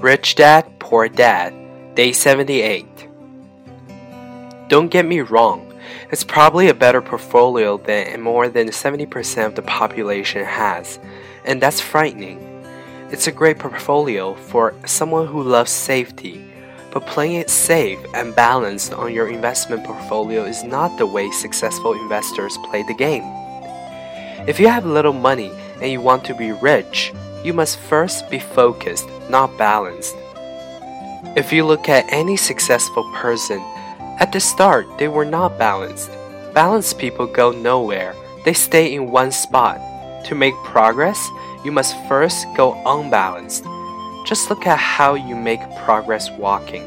Rich Dad, Poor Dad, Day 78. Don't get me wrong, it's probably a better portfolio than more than 70% of the population has, and that's frightening. It's a great portfolio for someone who loves safety, but playing it safe and balanced on your investment portfolio is not the way successful investors play the game. If you have little money and you want to be rich, you must first be focused, not balanced. If you look at any successful person, at the start they were not balanced. Balanced people go nowhere, they stay in one spot. To make progress, you must first go unbalanced. Just look at how you make progress walking.